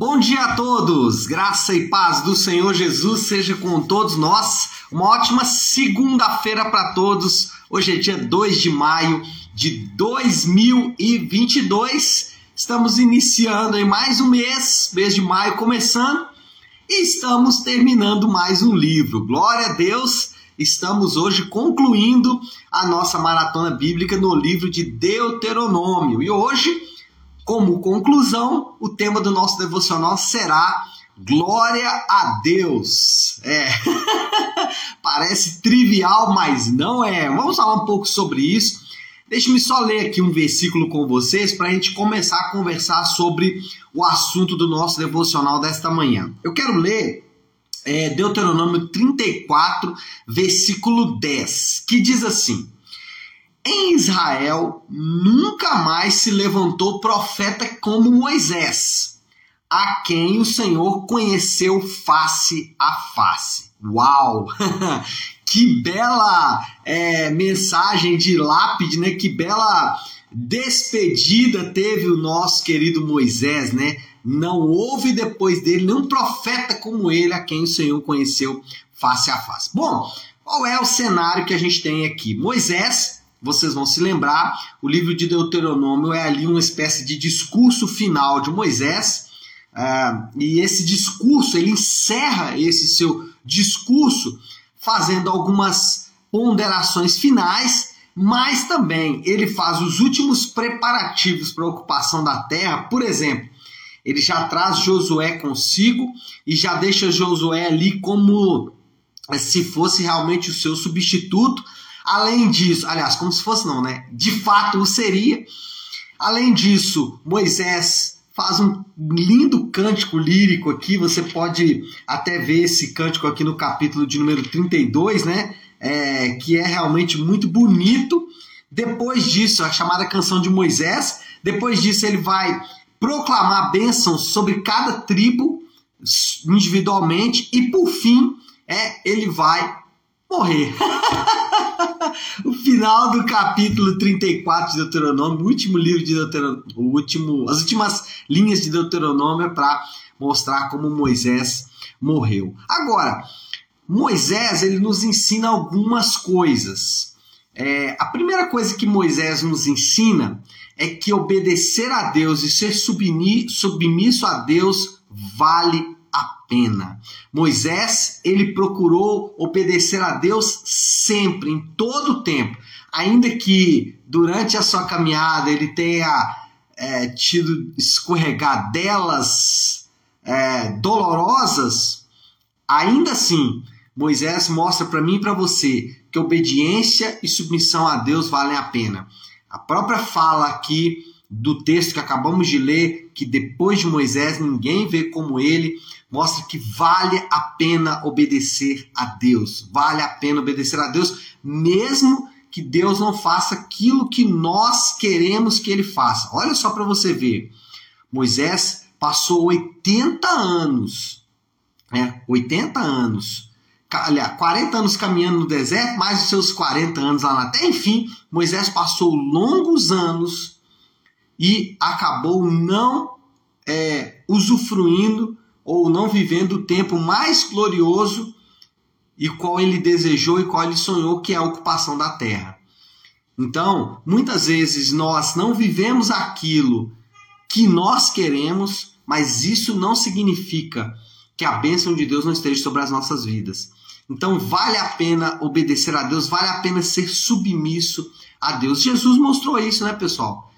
Bom dia a todos, graça e paz do Senhor Jesus seja com todos nós. Uma ótima segunda-feira para todos. Hoje é dia 2 de maio de 2022. Estamos iniciando em mais um mês, mês de maio começando, e estamos terminando mais um livro. Glória a Deus! Estamos hoje concluindo a nossa maratona bíblica no livro de Deuteronômio. E hoje como conclusão, o tema do nosso devocional será Glória a Deus. É. Parece trivial, mas não é. Vamos falar um pouco sobre isso. Deixe-me só ler aqui um versículo com vocês para a gente começar a conversar sobre o assunto do nosso devocional desta manhã. Eu quero ler é, Deuteronômio 34, versículo 10, que diz assim: em Israel nunca mais se levantou profeta como Moisés, a quem o Senhor conheceu face a face. Uau! que bela é, mensagem de lápide, né? Que bela despedida teve o nosso querido Moisés, né? Não houve depois dele nenhum profeta como ele, a quem o Senhor conheceu face a face. Bom, qual é o cenário que a gente tem aqui? Moisés vocês vão se lembrar, o livro de Deuteronômio é ali uma espécie de discurso final de Moisés, uh, e esse discurso, ele encerra esse seu discurso fazendo algumas ponderações finais, mas também ele faz os últimos preparativos para a ocupação da terra, por exemplo, ele já traz Josué consigo e já deixa Josué ali como eh, se fosse realmente o seu substituto Além disso, aliás, como se fosse não, né? De fato o seria. Além disso, Moisés faz um lindo cântico lírico aqui. Você pode até ver esse cântico aqui no capítulo de número 32, né? É, que é realmente muito bonito. Depois disso, a chamada canção de Moisés. Depois disso, ele vai proclamar bênçãos sobre cada tribo individualmente. E por fim, é, ele vai morrer. o final do capítulo 34 de Deuteronômio, o último livro de Deuteronômio, o último, as últimas linhas de Deuteronômio é para mostrar como Moisés morreu. Agora, Moisés ele nos ensina algumas coisas. É, a primeira coisa que Moisés nos ensina é que obedecer a Deus e ser submisso a Deus vale pena. Moisés, ele procurou obedecer a Deus sempre, em todo o tempo. Ainda que durante a sua caminhada ele tenha é, tido escorregadelas é, dolorosas, ainda assim, Moisés mostra para mim e para você que obediência e submissão a Deus valem a pena. A própria fala aqui do texto que acabamos de ler, que depois de Moisés ninguém vê como ele, mostra que vale a pena obedecer a Deus. Vale a pena obedecer a Deus, mesmo que Deus não faça aquilo que nós queremos que ele faça. Olha só para você ver. Moisés passou 80 anos, né? 80 anos, aliás, 40 anos caminhando no deserto, mais os seus 40 anos lá na terra. Enfim, Moisés passou longos anos e acabou não é, usufruindo ou não vivendo o tempo mais glorioso e qual ele desejou e qual ele sonhou, que é a ocupação da terra. Então, muitas vezes nós não vivemos aquilo que nós queremos, mas isso não significa que a bênção de Deus não esteja sobre as nossas vidas. Então, vale a pena obedecer a Deus, vale a pena ser submisso a Deus. Jesus mostrou isso, né, pessoal?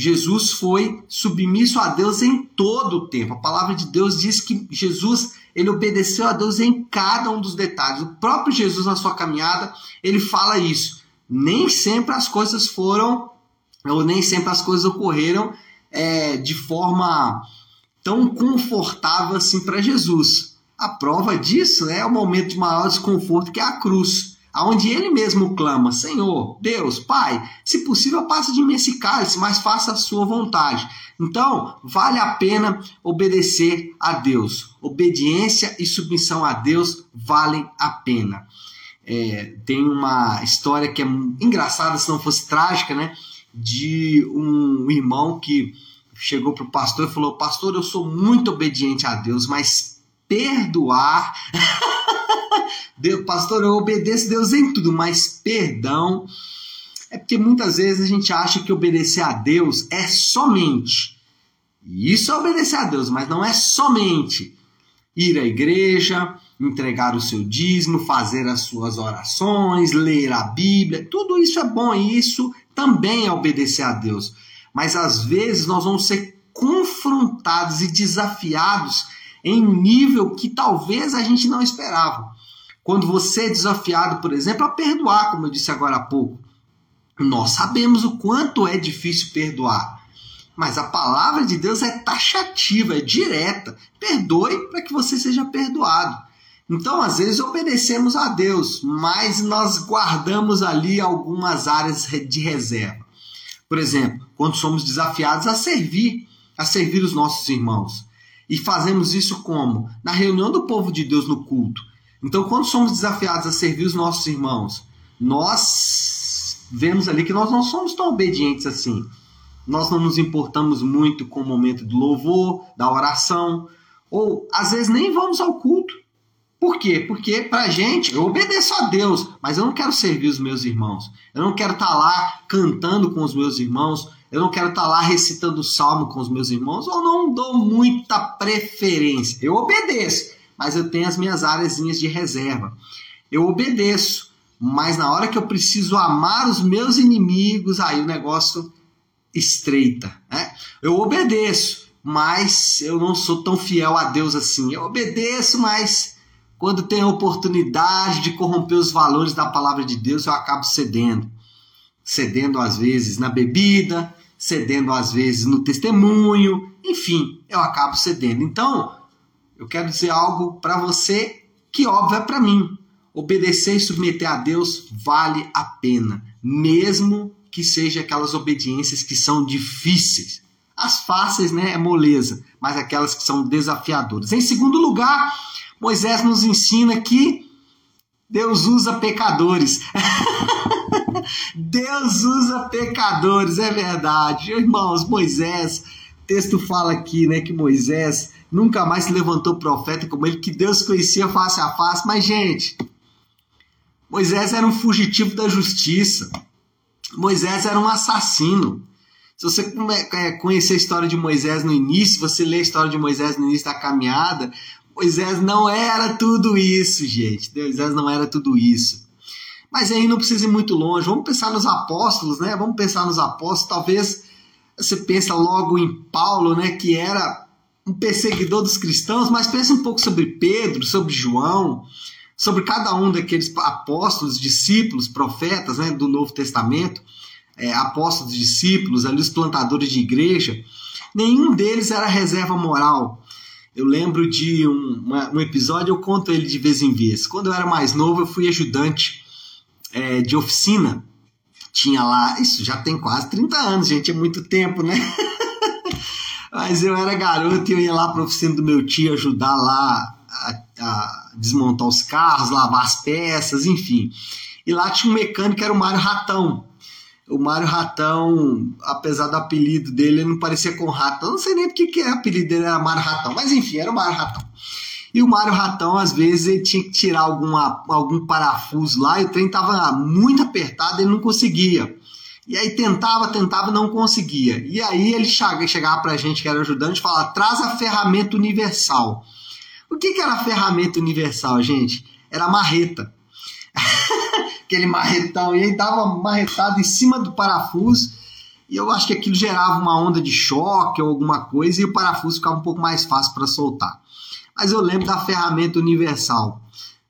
Jesus foi submisso a Deus em todo o tempo. A palavra de Deus diz que Jesus ele obedeceu a Deus em cada um dos detalhes. O próprio Jesus na sua caminhada ele fala isso. Nem sempre as coisas foram ou nem sempre as coisas ocorreram é, de forma tão confortável assim para Jesus. A prova disso é o momento de maior desconforto que é a cruz aonde ele mesmo clama: Senhor, Deus, Pai, se possível, passa de mim esse cálice, mas faça a sua vontade. Então, vale a pena obedecer a Deus. Obediência e submissão a Deus valem a pena. É, tem uma história que é engraçada, se não fosse trágica, né? De um irmão que chegou para o pastor e falou: Pastor, eu sou muito obediente a Deus, mas perdoar. Deus, pastor, eu obedeço Deus em tudo, mas perdão. É porque muitas vezes a gente acha que obedecer a Deus é somente. Isso é obedecer a Deus, mas não é somente ir à igreja, entregar o seu dízimo, fazer as suas orações, ler a Bíblia. Tudo isso é bom e isso também é obedecer a Deus. Mas às vezes nós vamos ser confrontados e desafiados em nível que talvez a gente não esperava. Quando você é desafiado, por exemplo, a perdoar, como eu disse agora há pouco, nós sabemos o quanto é difícil perdoar. Mas a palavra de Deus é taxativa, é direta. Perdoe para que você seja perdoado. Então, às vezes, obedecemos a Deus, mas nós guardamos ali algumas áreas de reserva. Por exemplo, quando somos desafiados a servir, a servir os nossos irmãos. E fazemos isso como? Na reunião do povo de Deus no culto. Então, quando somos desafiados a servir os nossos irmãos, nós vemos ali que nós não somos tão obedientes assim. Nós não nos importamos muito com o momento do louvor, da oração, ou às vezes nem vamos ao culto. Por quê? Porque pra gente, eu obedeço a Deus, mas eu não quero servir os meus irmãos. Eu não quero estar tá lá cantando com os meus irmãos, eu não quero estar tá lá recitando o salmo com os meus irmãos, ou não dou muita preferência. Eu obedeço, mas eu tenho as minhas áreas de reserva. Eu obedeço, mas na hora que eu preciso amar os meus inimigos, aí o negócio estreita. Né? Eu obedeço, mas eu não sou tão fiel a Deus assim. Eu obedeço, mas quando a oportunidade de corromper os valores da palavra de Deus, eu acabo cedendo. Cedendo às vezes na bebida, cedendo às vezes no testemunho, enfim, eu acabo cedendo. Então, eu quero dizer algo para você que óbvio é para mim. Obedecer e submeter a Deus vale a pena, mesmo que seja aquelas obediências que são difíceis. As fáceis, né, é moleza, mas aquelas que são desafiadoras. Em segundo lugar, Moisés nos ensina que Deus usa pecadores. Deus usa pecadores, é verdade. Irmãos, Moisés, texto fala aqui, né, que Moisés nunca mais se levantou profeta como ele, que Deus conhecia face a face. Mas, gente, Moisés era um fugitivo da justiça. Moisés era um assassino. Se você é, conhecer a história de Moisés no início, você lê a história de Moisés no início da caminhada, Moisés não era tudo isso, gente. Moisés não era tudo isso. Mas aí não precisa ir muito longe. Vamos pensar nos apóstolos, né? Vamos pensar nos apóstolos. Talvez você pensa logo em Paulo, né? Que era um perseguidor dos cristãos, mas pense um pouco sobre Pedro, sobre João, sobre cada um daqueles apóstolos, discípulos, profetas, né? Do Novo Testamento, é, apóstolos, discípulos, ali os plantadores de igreja. Nenhum deles era reserva moral eu lembro de um, uma, um episódio, eu conto ele de vez em vez. Quando eu era mais novo, eu fui ajudante é, de oficina. Tinha lá, isso já tem quase 30 anos, gente, é muito tempo, né? Mas eu era garoto e eu ia lá para a oficina do meu tio ajudar lá a, a, desmontar os carros, lavar as peças, enfim. E lá tinha um mecânico que era o Mário Ratão o Mário Ratão, apesar do apelido dele, ele não parecia com Ratão. Eu não sei nem porque que é apelido dele era Mário Ratão, mas enfim, era o Mário Ratão. E o Mário Ratão, às vezes, ele tinha que tirar alguma, algum parafuso lá e o trem estava muito apertado, ele não conseguia. E aí tentava, tentava, não conseguia. E aí ele chegava, chegava pra gente que era ajudante e falava: traz a ferramenta universal. O que, que era a ferramenta universal, gente? Era a marreta. aquele marretão, e aí dava marretado em cima do parafuso, e eu acho que aquilo gerava uma onda de choque ou alguma coisa, e o parafuso ficava um pouco mais fácil para soltar. Mas eu lembro da ferramenta universal.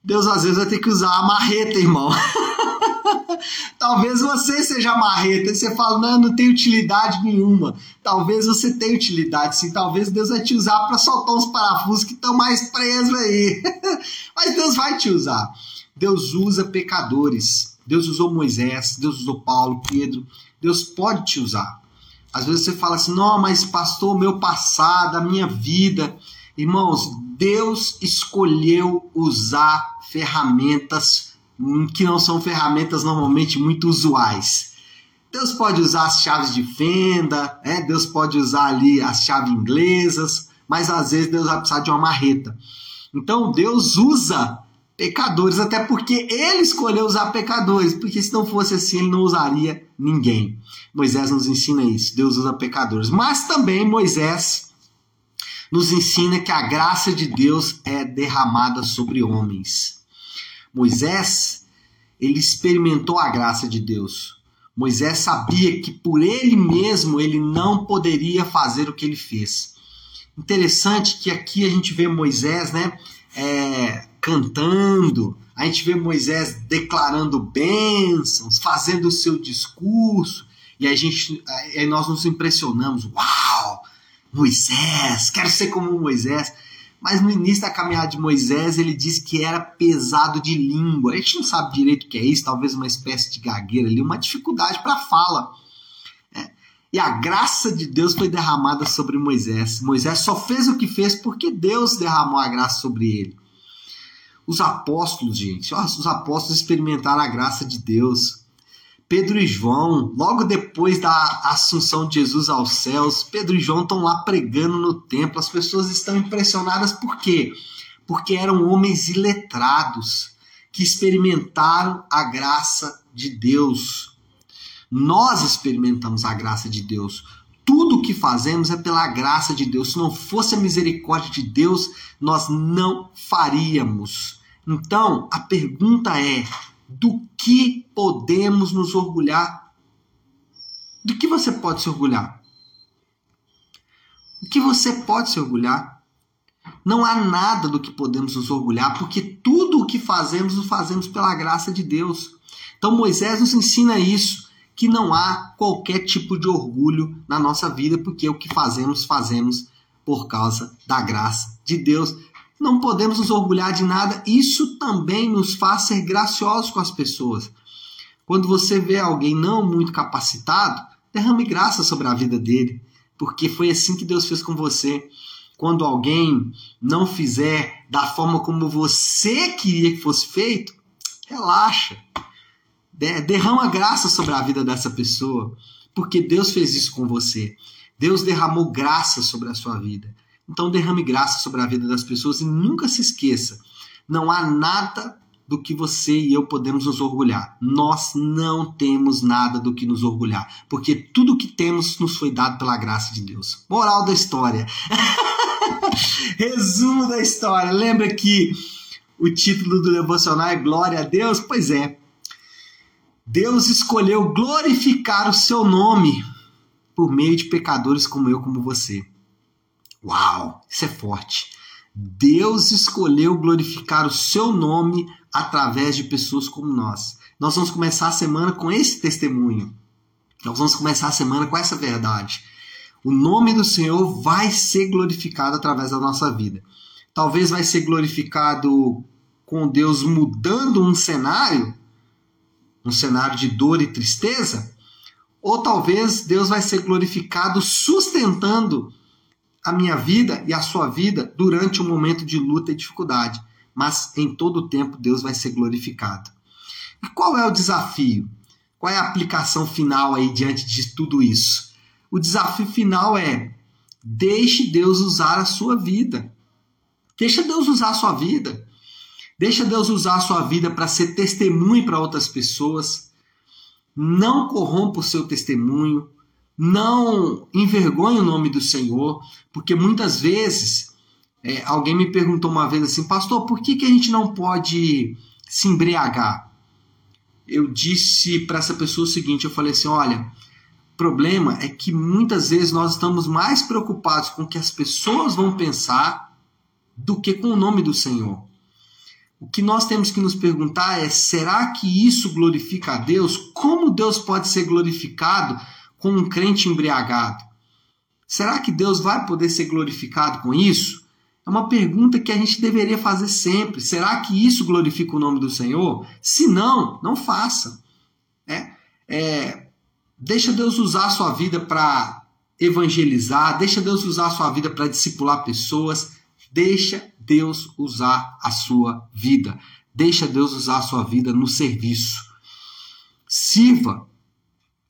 Deus às vezes vai ter que usar a marreta, irmão. Talvez você seja marreta e você fala, não, não tem utilidade nenhuma. Talvez você tenha utilidade, sim. Talvez Deus vai te usar para soltar uns parafusos que estão mais presos aí. Mas Deus vai te usar. Deus usa pecadores. Deus usou Moisés, Deus usou Paulo, Pedro. Deus pode te usar. Às vezes você fala assim: não, mas pastor, meu passado, a minha vida. Irmãos, Deus escolheu usar ferramentas que não são ferramentas normalmente muito usuais. Deus pode usar as chaves de fenda, né? Deus pode usar ali as chaves inglesas, mas às vezes Deus vai precisar de uma marreta. Então Deus usa pecadores, até porque ele escolheu usar pecadores, porque se não fosse assim, ele não usaria ninguém. Moisés nos ensina isso, Deus usa pecadores. Mas também Moisés nos ensina que a graça de Deus é derramada sobre homens. Moisés, ele experimentou a graça de Deus. Moisés sabia que por ele mesmo ele não poderia fazer o que ele fez. Interessante que aqui a gente vê Moisés, né, é, cantando, a gente vê Moisés declarando bênçãos, fazendo o seu discurso, e a gente, aí nós nos impressionamos, uau, Moisés, quero ser como Moisés. Mas no início da caminhada de Moisés, ele disse que era pesado de língua. A gente não sabe direito o que é isso, talvez uma espécie de gagueira ali, uma dificuldade para fala. É. E a graça de Deus foi derramada sobre Moisés. Moisés só fez o que fez porque Deus derramou a graça sobre ele. Os apóstolos, gente, os apóstolos experimentaram a graça de Deus. Pedro e João, logo depois da assunção de Jesus aos céus, Pedro e João estão lá pregando no templo. As pessoas estão impressionadas por quê? Porque eram homens iletrados que experimentaram a graça de Deus. Nós experimentamos a graça de Deus. Tudo o que fazemos é pela graça de Deus. Se não fosse a misericórdia de Deus, nós não faríamos. Então, a pergunta é: do que podemos nos orgulhar? Do que você pode se orgulhar? O que você pode se orgulhar? Não há nada do que podemos nos orgulhar, porque tudo o que fazemos, o fazemos pela graça de Deus. Então Moisés nos ensina isso, que não há qualquer tipo de orgulho na nossa vida, porque o que fazemos, fazemos por causa da graça de Deus não podemos nos orgulhar de nada, isso também nos faz ser graciosos com as pessoas. Quando você vê alguém não muito capacitado, derrame graça sobre a vida dele, porque foi assim que Deus fez com você. Quando alguém não fizer da forma como você queria que fosse feito, relaxa. Derrama graça sobre a vida dessa pessoa, porque Deus fez isso com você. Deus derramou graça sobre a sua vida. Então derrame graça sobre a vida das pessoas e nunca se esqueça: não há nada do que você e eu podemos nos orgulhar. Nós não temos nada do que nos orgulhar, porque tudo que temos nos foi dado pela graça de Deus. Moral da história. Resumo da história. Lembra que o título do devocional é Glória a Deus? Pois é. Deus escolheu glorificar o seu nome por meio de pecadores como eu, como você. Uau, isso é forte. Deus escolheu glorificar o seu nome através de pessoas como nós. Nós vamos começar a semana com esse testemunho. Nós vamos começar a semana com essa verdade. O nome do Senhor vai ser glorificado através da nossa vida. Talvez vai ser glorificado com Deus mudando um cenário, um cenário de dor e tristeza, ou talvez Deus vai ser glorificado sustentando a minha vida e a sua vida durante um momento de luta e dificuldade, mas em todo o tempo Deus vai ser glorificado. E qual é o desafio? Qual é a aplicação final aí diante de tudo isso? O desafio final é: deixe Deus usar a sua vida. Deixa Deus usar a sua vida. Deixa Deus usar a sua vida para ser testemunho para outras pessoas. Não corrompa o seu testemunho não envergonhe o nome do Senhor, porque muitas vezes é, alguém me perguntou uma vez assim, pastor, por que, que a gente não pode se embriagar? Eu disse para essa pessoa o seguinte: eu falei assim, olha, o problema é que muitas vezes nós estamos mais preocupados com o que as pessoas vão pensar do que com o nome do Senhor. O que nós temos que nos perguntar é: será que isso glorifica a Deus? Como Deus pode ser glorificado? Com um crente embriagado? Será que Deus vai poder ser glorificado com isso? É uma pergunta que a gente deveria fazer sempre. Será que isso glorifica o nome do Senhor? Se não, não faça. É, é, deixa Deus usar a sua vida para evangelizar, deixa Deus usar a sua vida para discipular pessoas, deixa Deus usar a sua vida, deixa Deus usar a sua vida no serviço. Sirva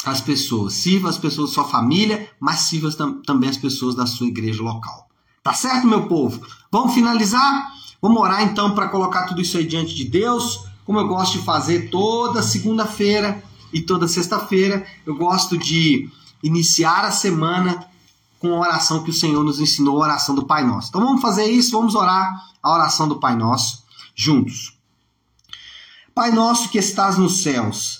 as pessoas, sirva as pessoas da sua família, mas sirva tam também as pessoas da sua igreja local. Tá certo, meu povo? Vamos finalizar? Vamos orar então para colocar tudo isso aí diante de Deus, como eu gosto de fazer toda segunda-feira e toda sexta-feira. Eu gosto de iniciar a semana com a oração que o Senhor nos ensinou, a oração do Pai Nosso. Então vamos fazer isso, vamos orar a oração do Pai Nosso juntos. Pai nosso que estás nos céus,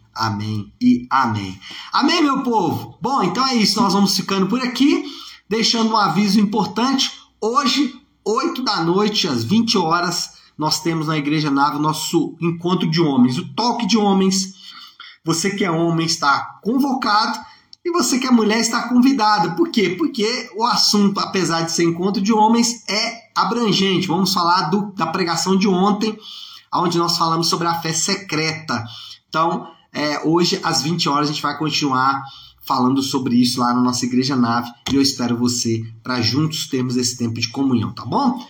Amém e amém. Amém, meu povo? Bom, então é isso. Nós vamos ficando por aqui, deixando um aviso importante. Hoje, 8 da noite, às 20 horas, nós temos na Igreja Nave o nosso encontro de homens, o toque de homens. Você que é homem está convocado e você que é mulher está convidada. Por quê? Porque o assunto, apesar de ser encontro de homens, é abrangente. Vamos falar do, da pregação de ontem, onde nós falamos sobre a fé secreta. Então, é, hoje, às 20 horas, a gente vai continuar falando sobre isso lá na nossa Igreja Nave e eu espero você para juntos termos esse tempo de comunhão, tá bom?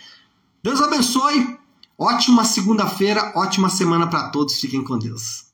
Deus abençoe, ótima segunda-feira, ótima semana para todos, fiquem com Deus.